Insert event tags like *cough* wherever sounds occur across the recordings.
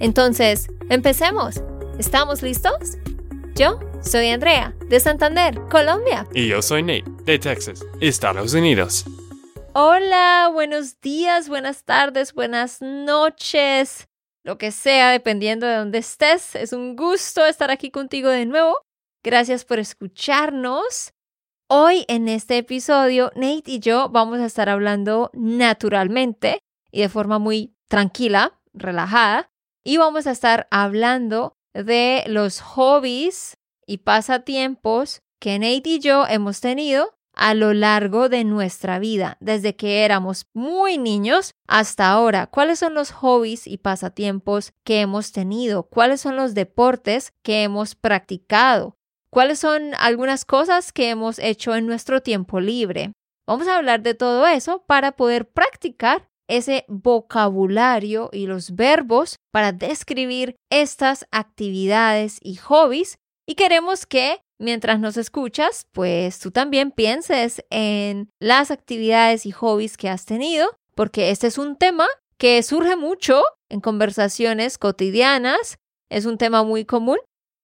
Entonces, empecemos. ¿Estamos listos? Yo soy Andrea, de Santander, Colombia. Y yo soy Nate, de Texas, Estados Unidos. Hola, buenos días, buenas tardes, buenas noches, lo que sea, dependiendo de dónde estés. Es un gusto estar aquí contigo de nuevo. Gracias por escucharnos. Hoy en este episodio, Nate y yo vamos a estar hablando naturalmente y de forma muy tranquila, relajada, y vamos a estar hablando de los hobbies y pasatiempos que Nate y yo hemos tenido a lo largo de nuestra vida, desde que éramos muy niños hasta ahora. ¿Cuáles son los hobbies y pasatiempos que hemos tenido? ¿Cuáles son los deportes que hemos practicado? ¿Cuáles son algunas cosas que hemos hecho en nuestro tiempo libre? Vamos a hablar de todo eso para poder practicar ese vocabulario y los verbos para describir estas actividades y hobbies y queremos que mientras nos escuchas, pues tú también pienses en las actividades y hobbies que has tenido, porque este es un tema que surge mucho en conversaciones cotidianas, es un tema muy común,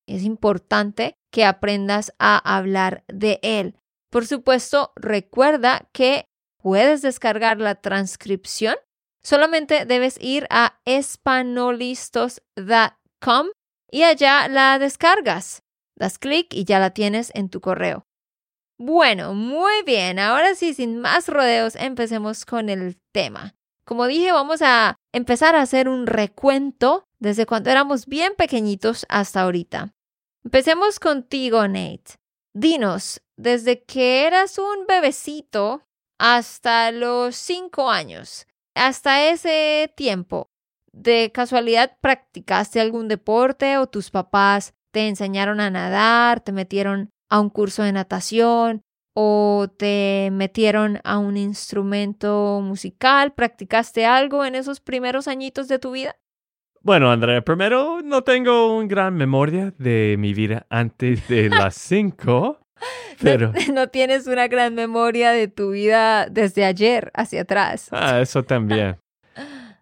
es importante que aprendas a hablar de él. Por supuesto, recuerda que puedes descargar la transcripción. Solamente debes ir a espanolistos.com y allá la descargas. Das clic y ya la tienes en tu correo. Bueno, muy bien. Ahora sí, sin más rodeos, empecemos con el tema. Como dije, vamos a empezar a hacer un recuento desde cuando éramos bien pequeñitos hasta ahorita. Empecemos contigo, Nate. Dinos, desde que eras un bebecito hasta los cinco años, hasta ese tiempo, ¿de casualidad practicaste algún deporte o tus papás te enseñaron a nadar, te metieron a un curso de natación o te metieron a un instrumento musical? ¿Practicaste algo en esos primeros añitos de tu vida? Bueno, Andrea, primero no tengo una gran memoria de mi vida antes de las *laughs* cinco. Pero... *laughs* No, tienes una gran memoria de tu vida desde ayer hacia atrás. Ah, eso también.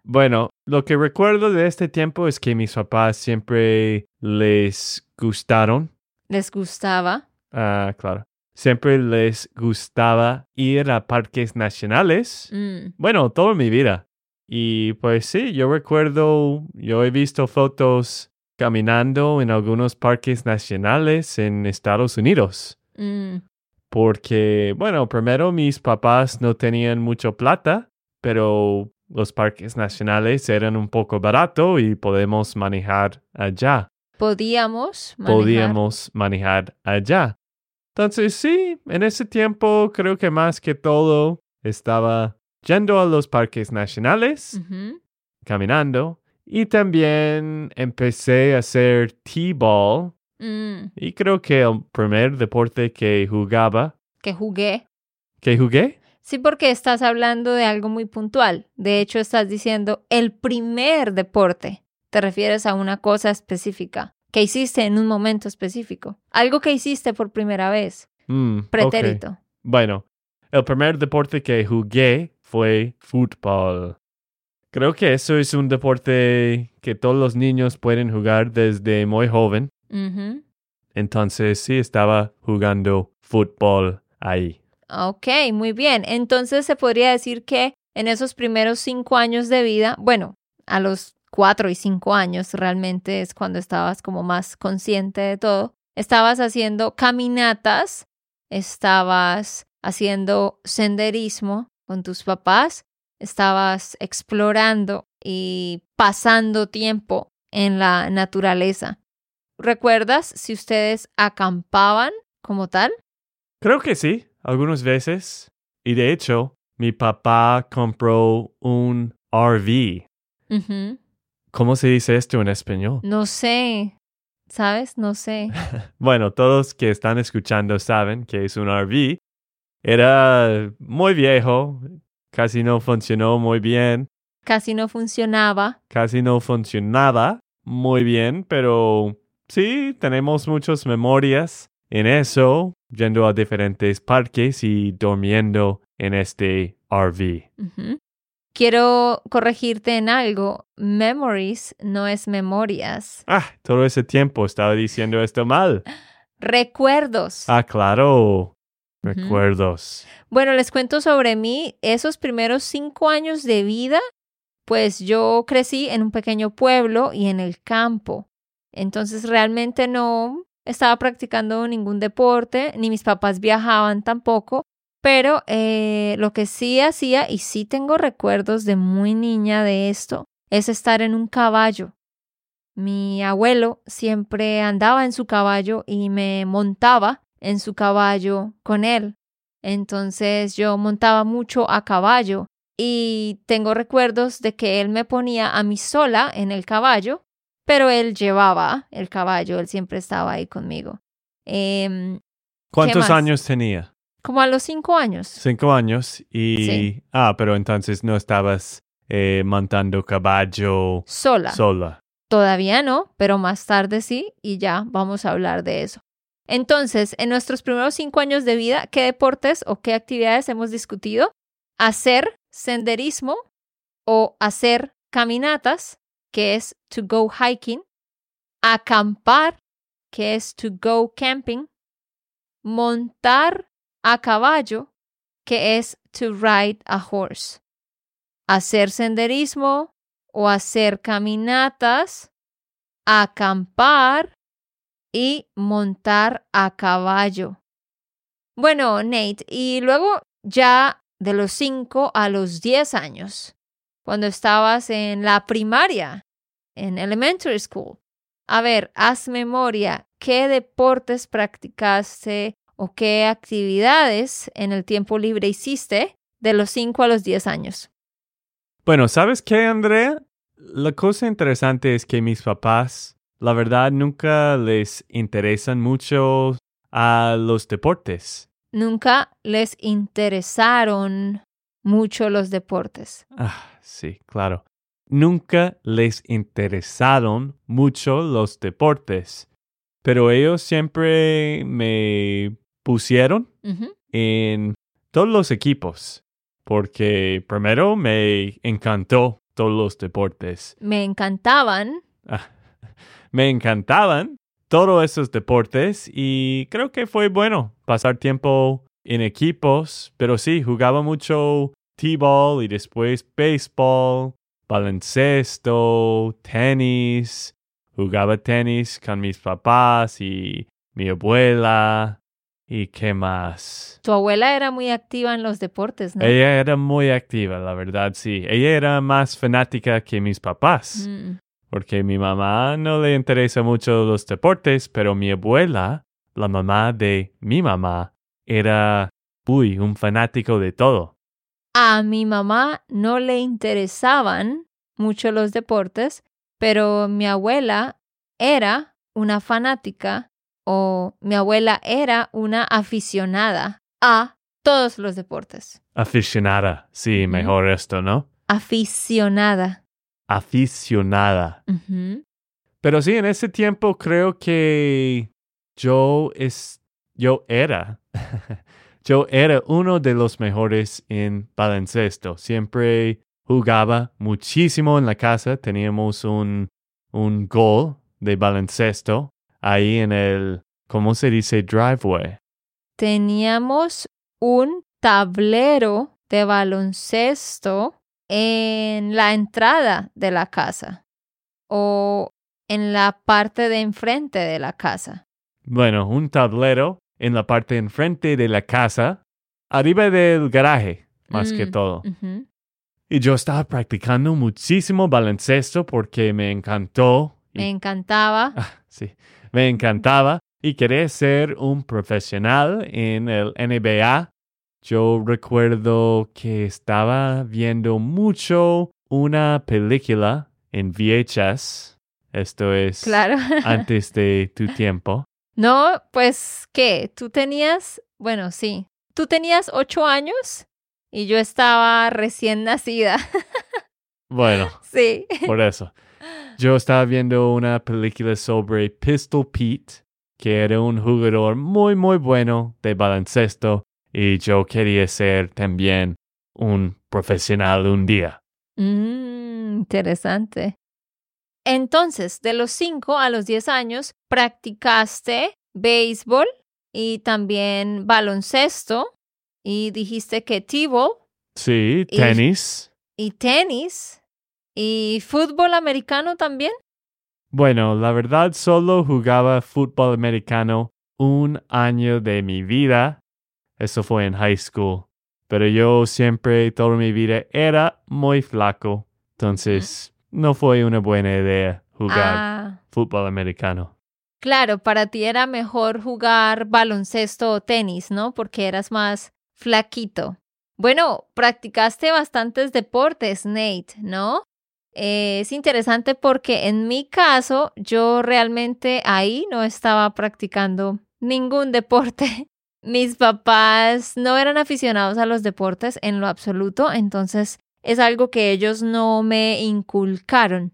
Bueno, lo que recuerdo de este tiempo es que mis papás siempre les gustaron. ¿Les gustaba? Ah, claro. Siempre les gustaba ir a parques nacionales. Mm. Bueno, toda mi vida. Y pues sí, yo recuerdo, yo he visto fotos caminando en algunos parques nacionales en Estados Unidos. Mm. Porque, bueno, primero mis papás no tenían mucho plata, pero los parques nacionales eran un poco barato y podemos manejar allá. Podíamos manejar. Podíamos manejar allá. Entonces sí, en ese tiempo creo que más que todo estaba yendo a los parques nacionales, caminando, y también empecé a hacer T-ball. Mm. Y creo que el primer deporte que jugaba, Que jugué. que jugué, Sí, porque estás hablando de algo muy puntual. De hecho, estás diciendo el primer deporte. Te refieres a una cosa específica que hiciste en un momento específico. Algo que hiciste por primera vez. Mm. Pretérito. Bueno, el primer deporte que jugué fue fútbol. Creo que eso es un deporte que todos los niños pueden jugar desde muy joven. Entonces sí estaba jugando fútbol ahí. Ok, muy bien. Entonces se podría decir que en esos primeros cinco años de vida, bueno, a los cuatro y cinco años realmente es cuando estabas como más consciente de todo, estabas haciendo caminatas, estabas haciendo senderismo con tus papás, estabas explorando y pasando tiempo en la naturaleza. ¿Recuerdas si ustedes acampaban como tal? Creo que sí, algunas veces. Y de hecho, mi papá compró un RV. ¿Cómo se dice esto en español? No sé. ¿Sabes? No sé. *laughs* Bueno, todos que están escuchando saben que es un RV. Era muy viejo, casi no funcionó muy bien, Casi no funcionaba. casi no funcionaba muy bien, pero sí, tenemos muchas memorias en eso, yendo a diferentes parques y durmiendo en este RV. Quiero corregirte en algo. Memories no es memorias. Ah, todo ese tiempo estaba diciendo esto mal. Recuerdos. Ah, claro. Recuerdos. Bueno, les cuento sobre mí. Esos primeros cinco años de vida, pues yo crecí en un pequeño pueblo y en el campo. Entonces realmente no estaba practicando ningún deporte, ni mis papás viajaban tampoco. Pero eh, lo que sí hacía, y sí tengo recuerdos de muy niña de esto, es estar en un caballo. Mi abuelo siempre andaba en su caballo y me montaba en su caballo con él. Entonces yo montaba mucho a caballo y tengo recuerdos de que él me ponía a mí sola en el caballo, pero él llevaba el caballo, él siempre estaba ahí conmigo. Em, ¿Cuántos años tenía? como a los cinco años. Cinco años y... Sí. Ah, pero entonces no estabas eh, montando caballo Sola. sola. Todavía no, pero más tarde sí, y ya vamos a hablar de eso. Entonces, en nuestros primeros cinco años de vida, ¿qué deportes o qué actividades hemos discutido? Hacer senderismo o hacer caminatas, que es to go hiking, acampar, que es to go camping, montar a caballo, que es to ride a horse, hacer senderismo o hacer caminatas, acampar y montar a caballo. Bueno, Nate, y luego ya de los 5 a los 10 años, cuando estabas en la primaria, en elementary school. A ver, haz memoria, ¿qué deportes practicaste o qué actividades en el tiempo libre hiciste de los 5 a los 10 años? Bueno, ¿sabes qué, Andrea? La cosa interesante es que mis papás, la verdad, nunca les interesan mucho a los deportes. Nunca les interesaron mucho los deportes. Ah, sí, claro. Nunca les interesaron mucho los deportes, pero ellos siempre me pusieron en todos los equipos, porque primero me encantó todos los deportes. Me encantaban. Ah, *laughs* me encantaban todos esos deportes y creo que fue bueno pasar tiempo en equipos, pero sí, jugaba mucho t-ball y después béisbol, baloncesto, tenis, jugaba tenis con mis papás y mi abuela y qué más. Tu abuela era muy activa en los deportes, ¿no? Ella era muy activa, la verdad, sí. Ella era más fanática que mis papás Mm, porque mi mamá no le interesa mucho los deportes, pero mi abuela, la mamá de mi mamá, era, uy, un fanático de todo. A mi mamá no le interesaban mucho los deportes, pero mi abuela era una fanática o mi abuela era una aficionada a todos los deportes. Aficionada, sí, mejor esto, ¿no? Aficionada. Aficionada. Pero sí, en ese tiempo creo que yo es, yo era, yo era uno de los mejores en baloncesto. Siempre jugaba muchísimo en la casa. Teníamos un, un gol de baloncesto ahí en el, ¿cómo se dice? Driveway. Teníamos un tablero de baloncesto en la entrada de la casa o en la parte de enfrente de la casa. Bueno, un tablero en la parte enfrente de la casa, arriba del garaje, más que Mm, todo. Y yo estaba practicando muchísimo baloncesto porque me encantó. y- Me encantaba. Ah, *laughs* sí, me encantaba y quería ser un profesional en el NBA. Yo recuerdo que estaba viendo mucho una película en VHS. Esto es Claro. *laughs* antes de tu tiempo. No, pues, ¿qué? Tú tenías, bueno, sí, tú tenías ocho años y yo estaba recién nacida. *laughs* Bueno, Sí. por eso. Yo estaba viendo una película sobre Pistol Pete, que era un jugador muy, muy bueno de baloncesto, y yo quería ser también un profesional un día. Mm, interesante. Entonces, de los 5 a los 10 años, practicaste béisbol y también baloncesto y dijiste que t-ball Sí, Y- tenis. y tenis y fútbol americano también. Bueno, la verdad solo jugaba fútbol americano un año de mi vida. Eso fue en high school. Pero yo siempre, toda mi vida, era muy flaco. Entonces, no fue una buena idea jugar Ah, fútbol americano. claro, para ti era mejor jugar baloncesto o tenis, ¿no? Porque eras más flaquito. Bueno, practicaste bastantes deportes, Nate, ¿no? Eh, es interesante porque en mi caso yo realmente ahí no estaba practicando ningún *laughs* deporte. Mis papás no eran aficionados a los deportes en lo absoluto, entonces es algo que ellos no me inculcaron.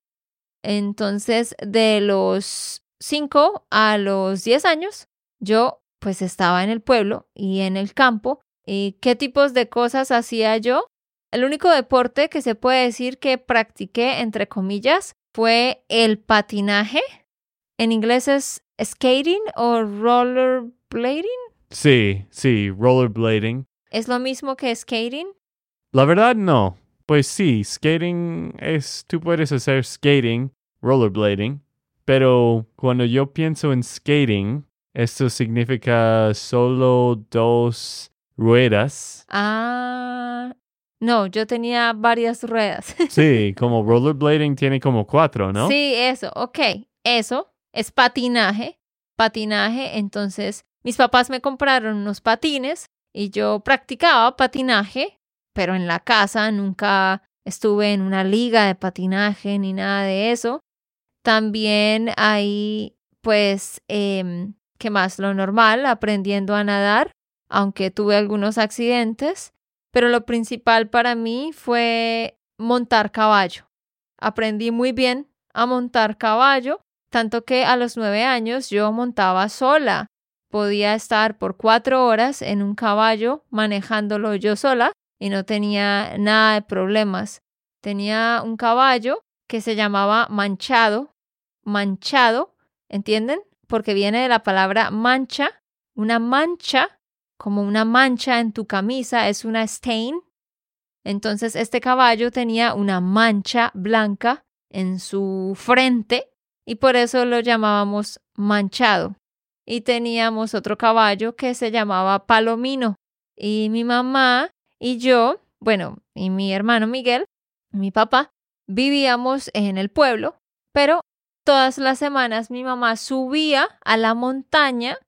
Entonces, de los 5 a los 10 años, yo pues estaba en el pueblo y en el campo. ¿Y qué tipos de cosas hacía yo? El único deporte que se puede decir que practiqué, entre comillas, fue el patinaje. En inglés es skating o rollerblading. Sí, sí, rollerblading. ¿Es lo mismo que skating? La verdad no. Pues sí, skating es, tú puedes hacer skating, rollerblading, pero cuando yo pienso en skating, esto significa solo dos ruedas. Ah, no, yo tenía varias ruedas. *laughs* Sí, como rollerblading tiene como cuatro, ¿no? Sí, eso, ok. Eso es patinaje. Patinaje, entonces mis papás me compraron unos patines y yo practicaba patinaje, pero en la casa nunca estuve en una liga de patinaje ni nada de eso. También ahí, pues, em, ¿qué más? Lo normal, aprendiendo a nadar, aunque tuve algunos accidentes, pero lo principal para mí fue montar caballo. Aprendí muy bien a montar caballo, tanto que a los nueve años yo montaba sola. Podía estar por cuatro horas en un caballo manejándolo yo sola y no tenía nada de problemas. Tenía un caballo que se llamaba manchado, manchado, ¿entienden? Porque viene de la palabra mancha. Una mancha, como una mancha en tu camisa, es una stain. Entonces este caballo tenía una mancha blanca en su frente y por eso lo llamábamos manchado. Y teníamos otro caballo que se llamaba Palomino. Y mi mamá y yo, bueno, y mi hermano Miguel, mi papá, vivíamos en el pueblo, pero todas las semanas mi mamá subía a la montaña,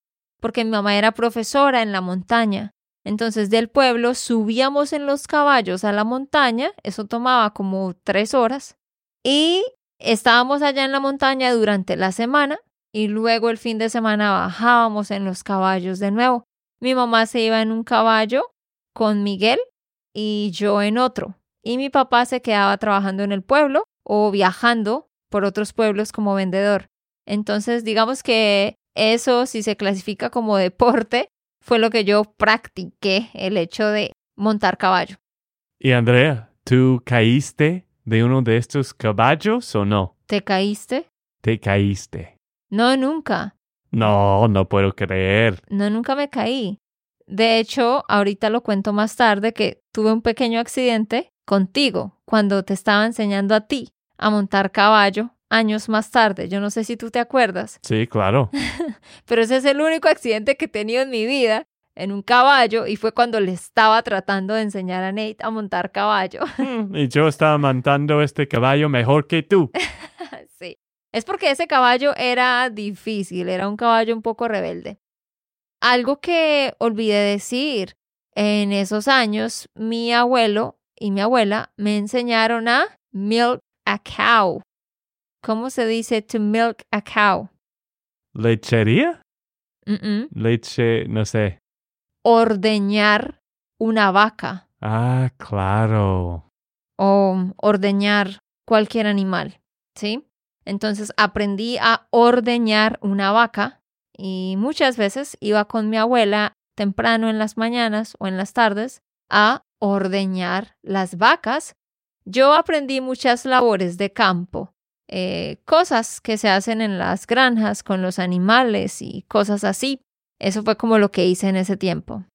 porque mi mamá era profesora en la montaña. Entonces del pueblo subíamos en los caballos a la montaña, eso tomaba como tres horas, y estábamos allá en la montaña durante la semana y luego el fin de semana bajábamos en los caballos de nuevo. Mi mamá se iba en un caballo con Miguel y yo en otro. Y mi papá se quedaba trabajando en el pueblo o viajando por otros pueblos como vendedor. Entonces, digamos que eso, si se clasifica como deporte, fue lo que yo practiqué, el hecho de montar caballo. Y Andrea, ¿tú caíste de uno de estos caballos o no? ¿Te caíste? Te caíste. No, nunca. No, no puedo creer. No, nunca me caí. De hecho, ahorita lo cuento más tarde que tuve un pequeño accidente contigo cuando te estaba enseñando a ti a montar caballo años más tarde. Yo no sé si tú te acuerdas, Sí, claro. *laughs* pero ese es el único accidente que he tenido en mi vida en un caballo y fue cuando le estaba tratando de enseñar a Nate a montar caballo. *laughs* y yo estaba montando este caballo mejor que tú. *laughs* sí. Es porque ese caballo era difícil, era un caballo un poco rebelde. Algo que olvidé decir, en esos años mi abuelo y mi abuela me enseñaron a milk a cow. ¿Cómo se dice to milk a cow? ¿Lechería? Leche, no sé. Ordeñar una vaca Ah, claro. o ordeñar cualquier animal, ¿sí? Entonces aprendí a ordeñar una vaca y muchas veces iba con mi abuela temprano en las mañanas o en las tardes a ordeñar las vacas. Yo aprendí muchas labores de campo, eh, cosas que se hacen en las granjas con los animales y cosas así. Eso fue como lo que hice en ese tiempo.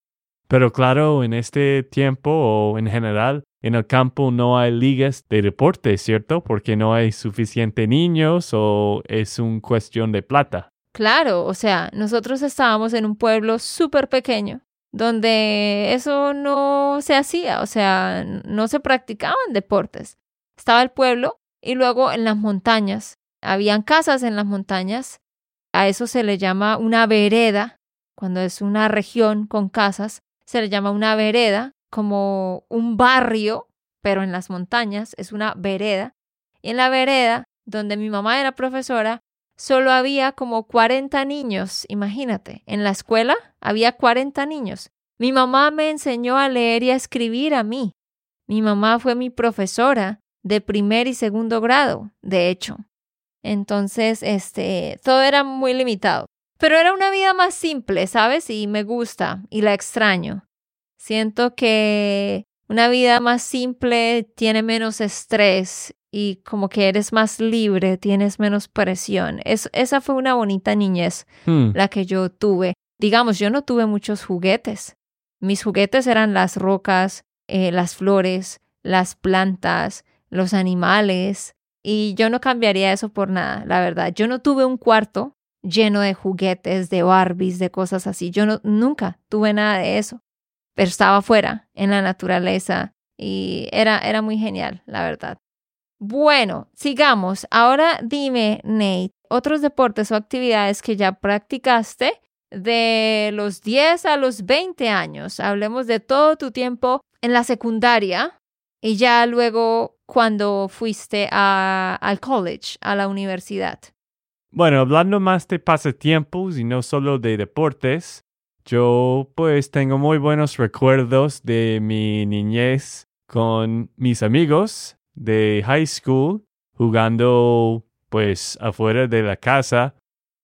Pero claro, en este tiempo o en general, en el campo no hay ligas de deporte, ¿cierto? Porque no hay suficiente niños o es una cuestión de plata. Claro, o sea, nosotros estábamos en un pueblo súper pequeño donde eso no se hacía, o sea, no se practicaban deportes. Estaba el pueblo y luego en las montañas. Habían casas en las montañas. A eso se le llama una vereda. Cuando es una región con casas, se le llama una vereda, como un barrio, pero en las montañas es una vereda. Y en la vereda, donde mi mamá era profesora, solo había como 40 niños, imagínate. En la escuela había 40 niños. Mi mamá me enseñó a leer y a escribir a mí. Mi mamá fue mi profesora de primer y segundo grado, de hecho. Entonces, este, todo era muy limitado. Pero era una vida más simple, ¿sabes? Y me gusta y la extraño. Siento que una vida más simple tiene menos estrés y como que eres más libre, tienes menos presión. Es, esa fue una bonita niñez Hmm. la que yo tuve. Digamos, yo no tuve muchos juguetes. Mis juguetes eran las rocas, eh, las flores, las plantas, los animales. Y yo no cambiaría eso por nada, la verdad. Yo no tuve un cuarto lleno de juguetes, de Barbies, de cosas así. Yo no, nunca tuve nada de eso. Pero estaba afuera, en la naturaleza. Y era, era muy genial, la verdad. Bueno, sigamos. Ahora dime, Nate, otros deportes o actividades que ya practicaste de los 10 a los 20 años. Hablemos de todo tu tiempo en la secundaria y ya luego cuando fuiste a, al college, a la universidad. Bueno, hablando más de pasatiempos y no solo de deportes, yo pues tengo muy buenos recuerdos de mi niñez con mis amigos de high school jugando pues afuera de la casa,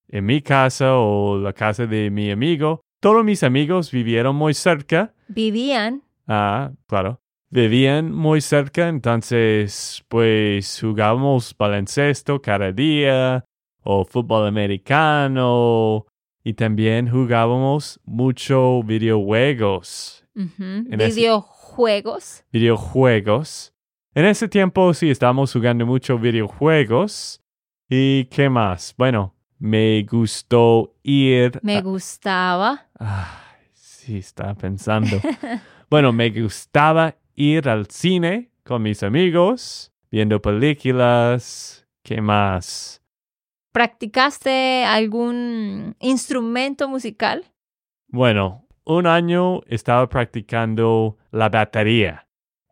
en mi casa o la casa de mi amigo. Todos mis amigos vivieron muy cerca. Vivían, Ah, claro. Vivían muy cerca, entonces pues jugábamos baloncesto cada día o fútbol americano y también jugábamos mucho videojuegos. videojuegos. Videojuegos. En ese tiempo sí estábamos jugando mucho videojuegos. ¿Y qué más? Bueno, me gustó ir Me a- gustaba. Ay, sí, estaba pensando. *laughs* bueno, me gustaba ir al cine con mis amigos, viendo películas. ¿Qué más? ¿Practicaste algún instrumento musical? Bueno, un año estaba practicando la batería.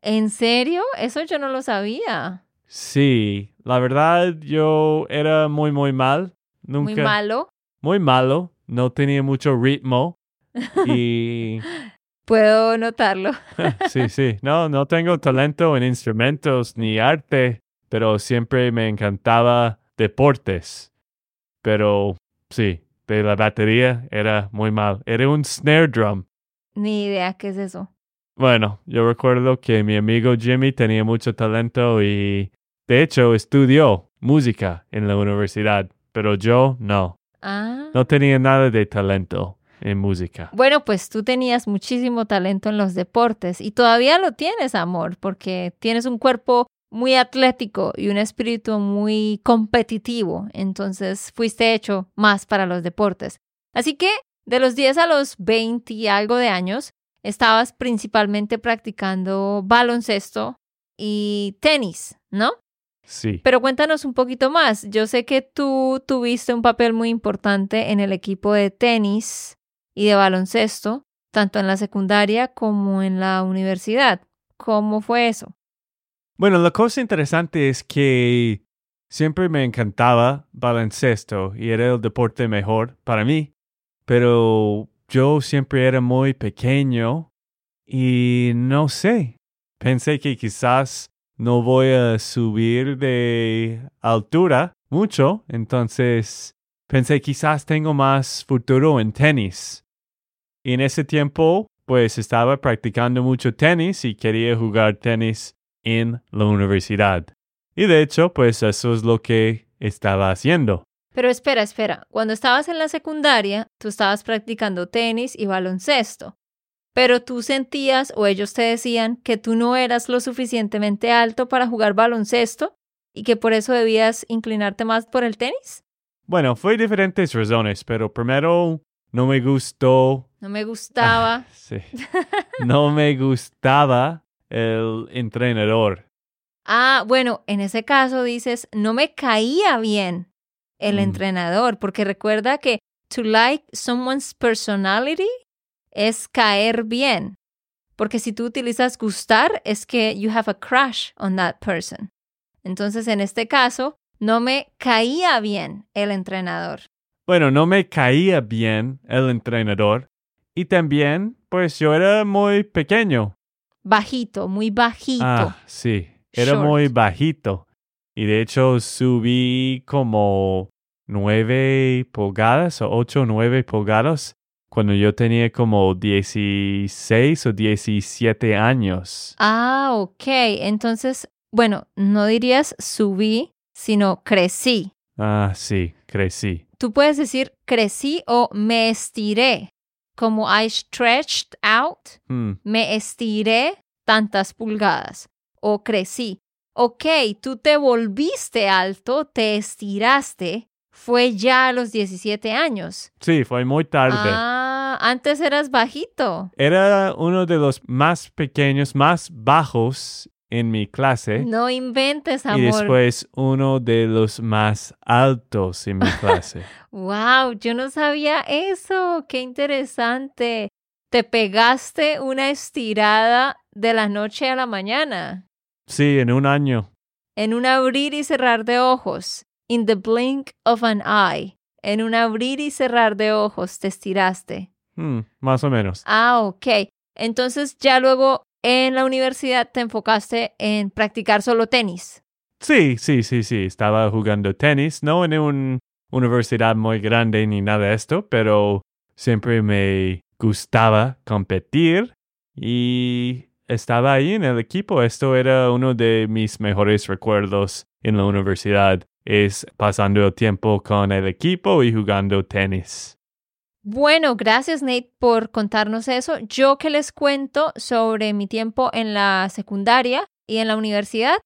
¿En serio? Eso yo no lo sabía. Sí, la verdad yo era muy, muy mal. Nunca. Muy malo. Muy malo. No tenía mucho ritmo. Y *laughs* Puedo notarlo. *laughs* sí, sí. No, no tengo talento en instrumentos ni arte, pero siempre me encantaba deportes. Pero sí, de la batería era muy mal. Era un snare drum. Ni idea qué es eso. Bueno, yo recuerdo que mi amigo Jimmy tenía mucho talento y de hecho estudió música en la universidad, pero yo no. Ah. No tenía nada de talento en música. Bueno, pues tú tenías muchísimo talento en los deportes y todavía lo tienes, amor, porque tienes un cuerpo muy atlético y un espíritu muy competitivo. Entonces fuiste hecho más para los deportes. Así que de los 10 a los 20 y algo de años, estabas principalmente practicando baloncesto y tenis, ¿no? Sí. Pero cuéntanos un poquito más. Yo sé que tú tuviste un papel muy importante en el equipo de tenis y de baloncesto, tanto en la secundaria como en la universidad. ¿Cómo fue eso? Bueno, la cosa interesante es que siempre me encantaba baloncesto y era el deporte mejor para mí, pero yo siempre era muy pequeño y no sé, pensé que quizás no voy a subir de altura mucho, entonces pensé quizás tengo más futuro en tenis. Y en ese tiempo, pues estaba practicando mucho tenis y quería jugar tenis en la universidad. Y de hecho, pues eso es lo que estaba haciendo. Pero espera, espera, cuando estabas en la secundaria, tú estabas practicando tenis y baloncesto, pero tú sentías o ellos te decían que tú no eras lo suficientemente alto para jugar baloncesto y que por eso debías inclinarte más por el tenis. Bueno, fue diferentes razones, pero primero no me gustó. No me gustaba. Ah, *laughs* sí. No me gustaba el entrenador. Ah, bueno, en ese caso dices, no me caía bien el Mm. entrenador, porque recuerda que to like someone's personality es caer bien. Porque si tú utilizas gustar, es que you have a crush on that person. Entonces, en este caso, no me caía bien el entrenador. Bueno, no me caía bien el entrenador. Y también, pues yo era muy pequeño. Bajito, muy bajito. Ah, sí. Era Short. muy bajito. Y de hecho subí como nueve pulgadas o ocho o nueve pulgadas cuando yo tenía como 16 o 17 años. Ah, ok. Entonces, bueno, no dirías subí, sino crecí. Ah, sí, crecí. Tú puedes decir crecí o me estiré, como I stretched out, Hmm, me estiré tantas pulgadas, o crecí. Ok, tú te volviste alto, te estiraste, fue ya a los 17 años. Sí, fue muy tarde. Ah, antes eras bajito. Era uno de los más pequeños, más bajos en mi clase. No inventes, Y amor. después uno de los más altos en mi clase. *laughs* Wow, yo no sabía eso. Qué interesante. Te pegaste una estirada de la noche a la mañana, Sí, en un año. en un abrir y cerrar de ojos, in the blink of an eye. En un abrir y cerrar de ojos te estiraste. Hmm, más o menos. Ah, ok. Entonces ya luego en la universidad te enfocaste en practicar solo tenis. Sí, sí, sí, sí. Estaba jugando tenis, no en una universidad muy grande ni nada de esto, pero siempre me gustaba competir y estaba ahí en el equipo. Esto era uno de mis mejores recuerdos en la universidad, es pasando el tiempo con el equipo y jugando tenis. Bueno, gracias Nate por contarnos eso. Yo que les cuento sobre mi tiempo en la secundaria y en la universidad.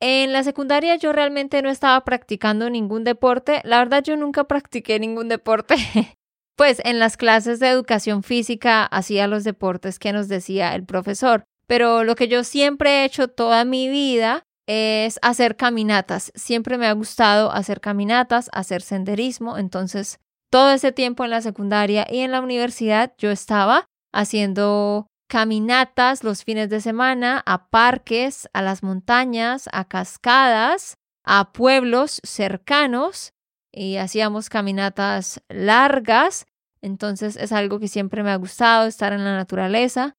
En la secundaria yo realmente no estaba practicando ningún deporte. La verdad yo nunca practiqué ningún deporte. *laughs* pues en las clases de educación física hacía los deportes que nos decía el profesor. Pero lo que yo siempre he hecho toda mi vida es hacer caminatas. Siempre me ha gustado hacer caminatas, hacer senderismo. Entonces todo ese tiempo en la secundaria y en la universidad yo estaba haciendo caminatas los fines de semana a parques, a las montañas, a cascadas, a pueblos cercanos y hacíamos caminatas largas. Entonces es algo que siempre me ha gustado, estar en la naturaleza.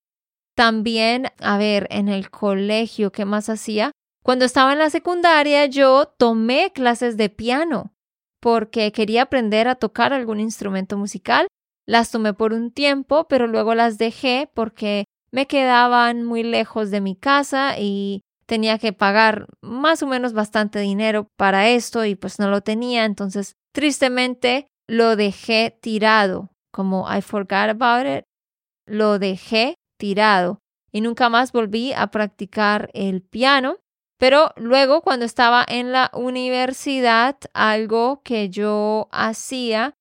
También, a ver, en el colegio, ¿qué más hacía? Cuando estaba en la secundaria yo tomé clases de piano porque quería aprender a tocar algún instrumento musical. Las tomé por un tiempo, pero luego las dejé porque me quedaban muy lejos de mi casa y tenía que pagar más o menos bastante dinero para esto y pues no lo tenía. Entonces, tristemente, lo dejé tirado, como I forgot about it. Lo dejé tirado y nunca más volví a practicar el piano. Pero luego, cuando estaba en la universidad, algo que yo hacía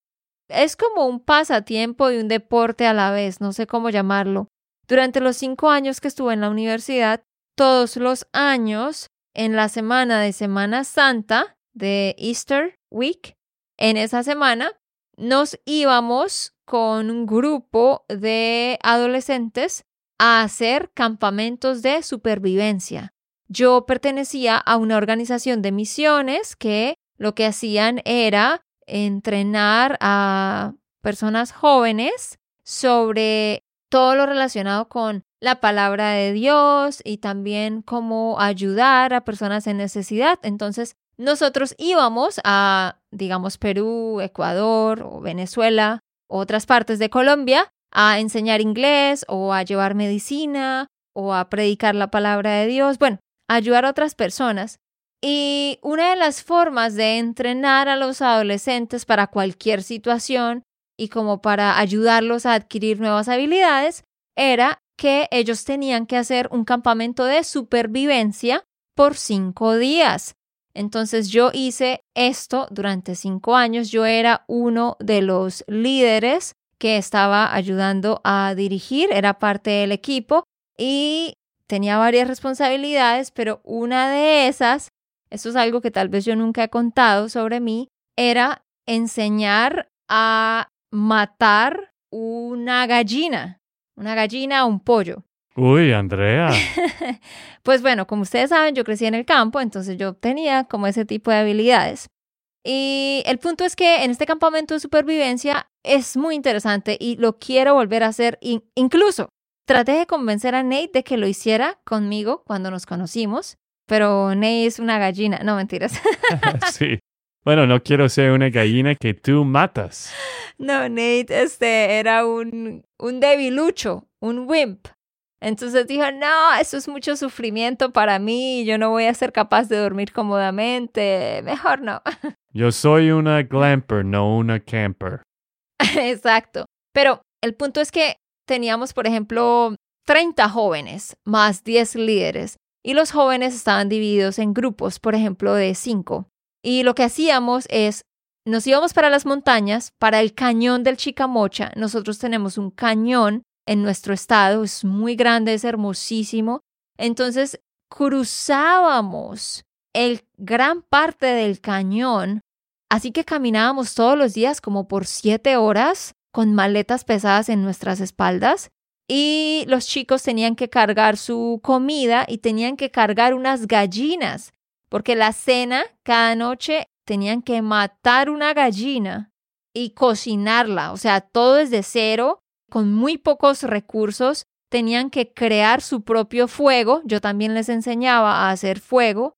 es como un pasatiempo y un deporte a la vez, no sé cómo llamarlo. Durante los cinco años que estuve en la universidad, todos los años, en la semana de Semana Santa, de Easter Week, en esa semana, nos íbamos con un grupo de adolescentes a hacer campamentos de supervivencia yo pertenecía a una organización de misiones que lo que hacían era entrenar a personas jóvenes sobre todo lo relacionado con la palabra de Dios y también cómo ayudar a personas en necesidad. Entonces, nosotros íbamos a, digamos, Perú, Ecuador o Venezuela, otras partes de Colombia, a enseñar inglés o a llevar medicina o a predicar la palabra de Dios, bueno, ayudar a otras personas. Y una de las formas de entrenar a los adolescentes para cualquier situación y como para ayudarlos a adquirir nuevas habilidades era que ellos tenían que hacer un campamento de supervivencia por cinco días. Entonces yo hice esto durante cinco años. Yo era uno de los líderes que estaba ayudando a dirigir, era parte del equipo y tenía varias responsabilidades, pero una de esas, esto es algo que tal vez yo nunca he contado sobre mí, era enseñar a matar una gallina, una gallina o un pollo. Uy, Andrea. *laughs* pues bueno, como ustedes saben, yo crecí en el campo, entonces yo tenía como ese tipo de habilidades. Y el punto es que en este campamento de supervivencia es muy interesante y lo quiero volver a hacer. incluso traté de convencer a Nate de que lo hiciera conmigo cuando nos conocimos, pero Nate es una gallina. No, mentiras. *laughs* *laughs* sí. Bueno, no quiero ser una gallina que tú matas. No, Nate, este era un, un debilucho, un wimp. Entonces dijo, no, eso es mucho sufrimiento para mí, yo no voy a ser capaz de dormir cómodamente, mejor no. *laughs* Yo soy una glamper, no una camper. *laughs* Exacto. Pero el punto es que teníamos, por ejemplo, 30 jóvenes más 10 líderes y los jóvenes estaban divididos en grupos, por ejemplo, de 5. Y lo que hacíamos es, nos íbamos para las montañas, para el cañón del Chicamocha. Nosotros tenemos un cañón en nuestro estado, es muy grande, es hermosísimo. Entonces cruzábamos el gran parte del cañón, así que caminábamos todos los días como por siete horas con maletas pesadas en nuestras espaldas y los chicos tenían que cargar su comida y tenían que cargar unas gallinas, porque la cena cada noche tenían que matar una gallina y cocinarla, o sea, todo desde cero con muy pocos recursos, tenían que crear su propio fuego. Yo también les enseñaba a hacer fuego.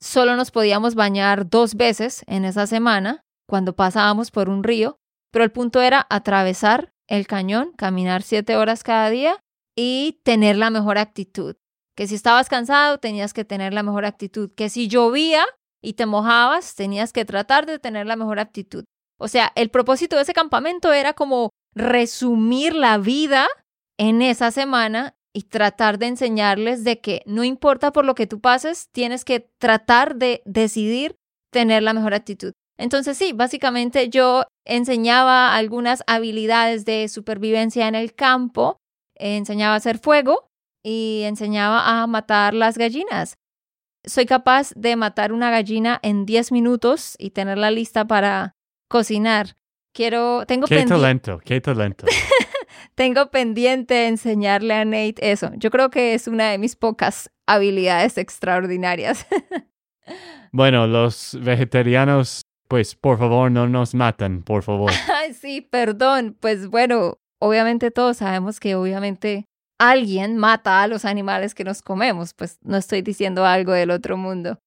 Solo nos podíamos bañar dos veces en esa semana cuando pasábamos por un río, pero el punto era atravesar el cañón, caminar siete horas cada día y tener la mejor actitud. Que si estabas cansado, tenías que tener la mejor actitud. Que si llovía y te mojabas, tenías que tratar de tener la mejor actitud. O sea, el propósito de ese campamento era como resumir la vida en esa semana y tratar de enseñarles de que no importa por lo que tú pases, tienes que tratar de decidir tener la mejor actitud. Entonces sí, básicamente yo enseñaba algunas habilidades de supervivencia en el campo, enseñaba a hacer fuego y enseñaba a matar las gallinas. Soy capaz de matar una gallina en 10 minutos y tenerla lista para cocinar. Quiero, tengo qué talento, qué talento. Tengo pendiente enseñarle a Nate eso. Yo creo que es una de mis pocas habilidades extraordinarias. *laughs* bueno, los vegetarianos, pues por favor no nos matan, por favor. *laughs* Ay, sí, perdón. Pues bueno, obviamente todos sabemos que obviamente alguien mata a los animales que nos comemos, pues no estoy diciendo algo del otro mundo.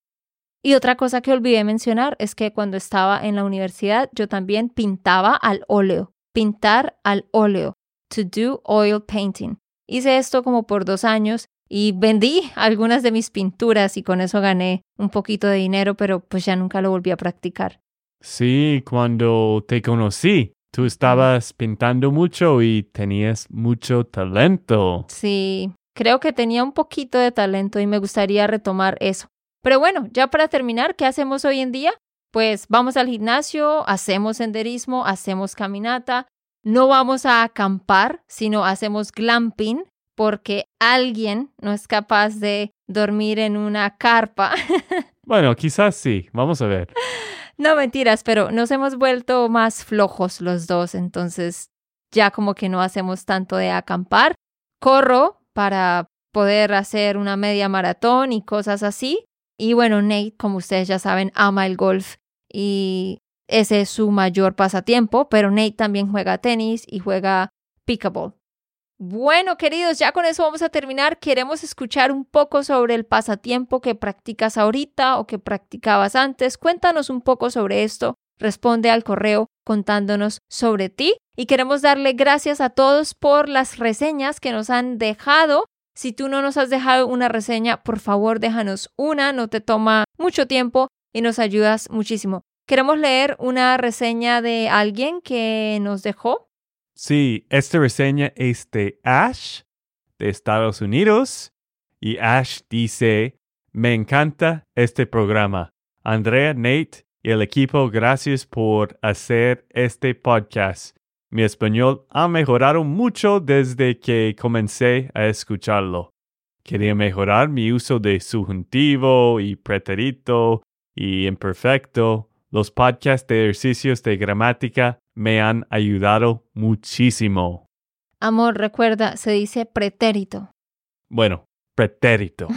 Y otra cosa que olvidé mencionar es que cuando estaba en la universidad yo también pintaba al óleo, pintar al óleo, to do oil painting. Hice esto como por dos años y vendí algunas de mis pinturas y con eso gané un poquito de dinero, pero pues ya nunca lo volví a practicar. Sí, cuando te conocí, tú estabas pintando mucho y tenías mucho talento. Sí, creo que tenía un poquito de talento y me gustaría retomar eso. Pero bueno, ya para terminar, ¿qué hacemos hoy en día? Pues vamos al gimnasio, hacemos senderismo, hacemos caminata, no vamos a acampar, sino hacemos glamping porque alguien no es capaz de dormir en una carpa. *laughs* Bueno, quizás sí, vamos a ver. No mentiras, pero nos hemos vuelto más flojos los dos, entonces ya como que no hacemos tanto de acampar. Corro para poder hacer una media maratón y cosas así. Y bueno, Nate, como ustedes ya saben, ama el golf y ese es su mayor pasatiempo, pero Nate también juega tenis y juega pickleball. Bueno, queridos, ya con eso vamos a terminar. Queremos escuchar un poco sobre el pasatiempo que practicas ahorita o que practicabas antes. Cuéntanos un poco sobre esto. Responde al correo contándonos sobre ti. Y queremos darle gracias a todos por las reseñas que nos han dejado. Si tú no nos has dejado una reseña, por favor déjanos una, no te toma mucho tiempo y nos ayudas muchísimo. Queremos leer una reseña de alguien que nos dejó Sí, esta reseña es de Ash de Estados Unidos y Ash dice, me encanta este programa. Andrea, Nate y el equipo, gracias por hacer este podcast. Mi español ha mejorado mucho desde que comencé a escucharlo. Quería mejorar mi uso de subjuntivo y pretérito y imperfecto. Los podcasts de ejercicios de gramática me han ayudado muchísimo. Amor, recuerda, se dice pretérito. Bueno, pretérito.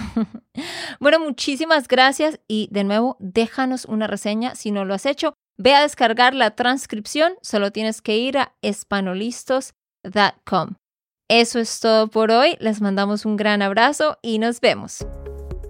*laughs* bueno, muchísimas gracias y de nuevo déjanos una reseña si no lo has hecho. Ve a descargar la transcripción, solo tienes que ir a espanolistos.com. Eso es todo por hoy, les mandamos un gran abrazo y nos vemos.